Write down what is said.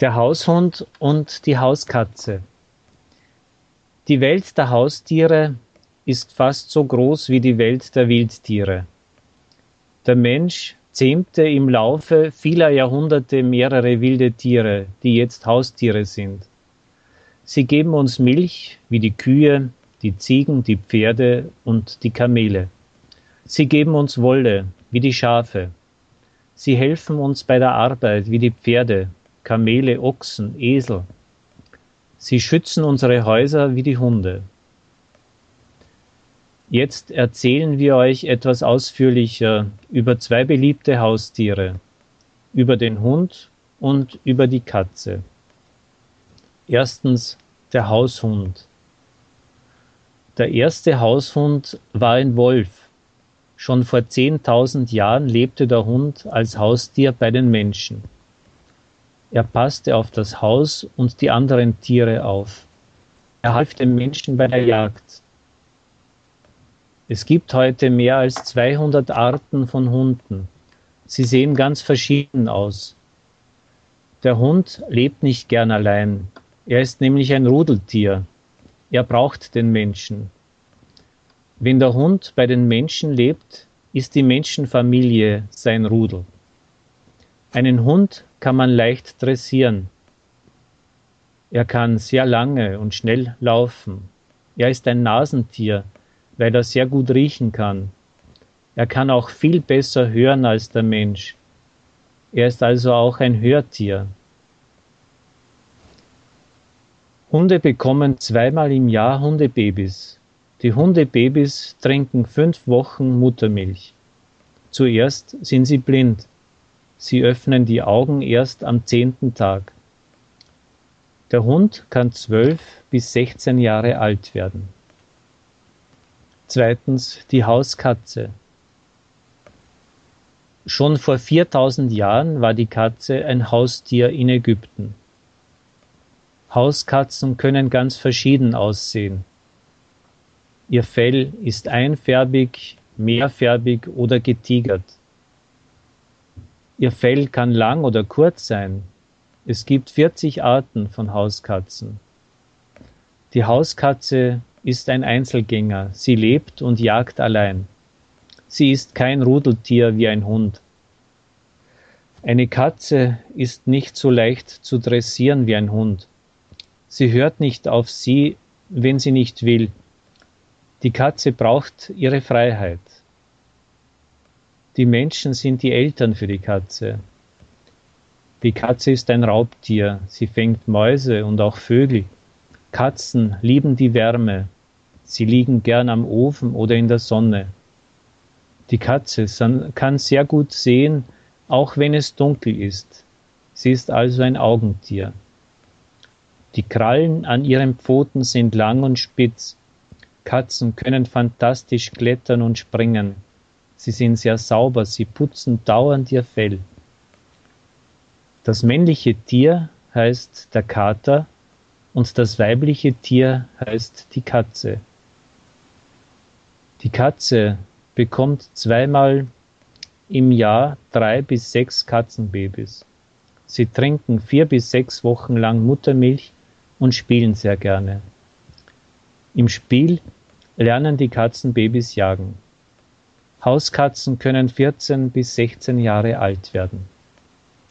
Der Haushund und die Hauskatze. Die Welt der Haustiere ist fast so groß wie die Welt der Wildtiere. Der Mensch zähmte im Laufe vieler Jahrhunderte mehrere wilde Tiere, die jetzt Haustiere sind. Sie geben uns Milch wie die Kühe, die Ziegen, die Pferde und die Kamele. Sie geben uns Wolle wie die Schafe. Sie helfen uns bei der Arbeit wie die Pferde, Kamele, Ochsen, Esel. Sie schützen unsere Häuser wie die Hunde. Jetzt erzählen wir euch etwas ausführlicher über zwei beliebte Haustiere, über den Hund und über die Katze. Erstens der Haushund. Der erste Haushund war ein Wolf. Schon vor 10.000 Jahren lebte der Hund als Haustier bei den Menschen. Er passte auf das Haus und die anderen Tiere auf. Er half den Menschen bei der Jagd. Es gibt heute mehr als 200 Arten von Hunden. Sie sehen ganz verschieden aus. Der Hund lebt nicht gern allein. Er ist nämlich ein Rudeltier. Er braucht den Menschen. Wenn der Hund bei den Menschen lebt, ist die Menschenfamilie sein Rudel. Einen Hund kann man leicht dressieren. Er kann sehr lange und schnell laufen. Er ist ein Nasentier, weil er sehr gut riechen kann. Er kann auch viel besser hören als der Mensch. Er ist also auch ein Hörtier. Hunde bekommen zweimal im Jahr Hundebabys. Die Hundebabys trinken fünf Wochen Muttermilch. Zuerst sind sie blind. Sie öffnen die Augen erst am zehnten Tag. Der Hund kann zwölf bis sechzehn Jahre alt werden. Zweitens die Hauskatze. Schon vor 4000 Jahren war die Katze ein Haustier in Ägypten. Hauskatzen können ganz verschieden aussehen. Ihr Fell ist einfärbig, mehrfärbig oder getigert. Ihr Fell kann lang oder kurz sein. Es gibt 40 Arten von Hauskatzen. Die Hauskatze ist ein Einzelgänger. Sie lebt und jagt allein. Sie ist kein Rudeltier wie ein Hund. Eine Katze ist nicht so leicht zu dressieren wie ein Hund. Sie hört nicht auf sie, wenn sie nicht will. Die Katze braucht ihre Freiheit. Die Menschen sind die Eltern für die Katze. Die Katze ist ein Raubtier. Sie fängt Mäuse und auch Vögel. Katzen lieben die Wärme. Sie liegen gern am Ofen oder in der Sonne. Die Katze kann sehr gut sehen, auch wenn es dunkel ist. Sie ist also ein Augentier. Die Krallen an ihren Pfoten sind lang und spitz. Katzen können fantastisch klettern und springen. Sie sind sehr sauber, sie putzen dauernd ihr Fell. Das männliche Tier heißt der Kater und das weibliche Tier heißt die Katze. Die Katze bekommt zweimal im Jahr drei bis sechs Katzenbabys. Sie trinken vier bis sechs Wochen lang Muttermilch und spielen sehr gerne. Im Spiel lernen die Katzenbabys jagen. Hauskatzen können 14 bis 16 Jahre alt werden.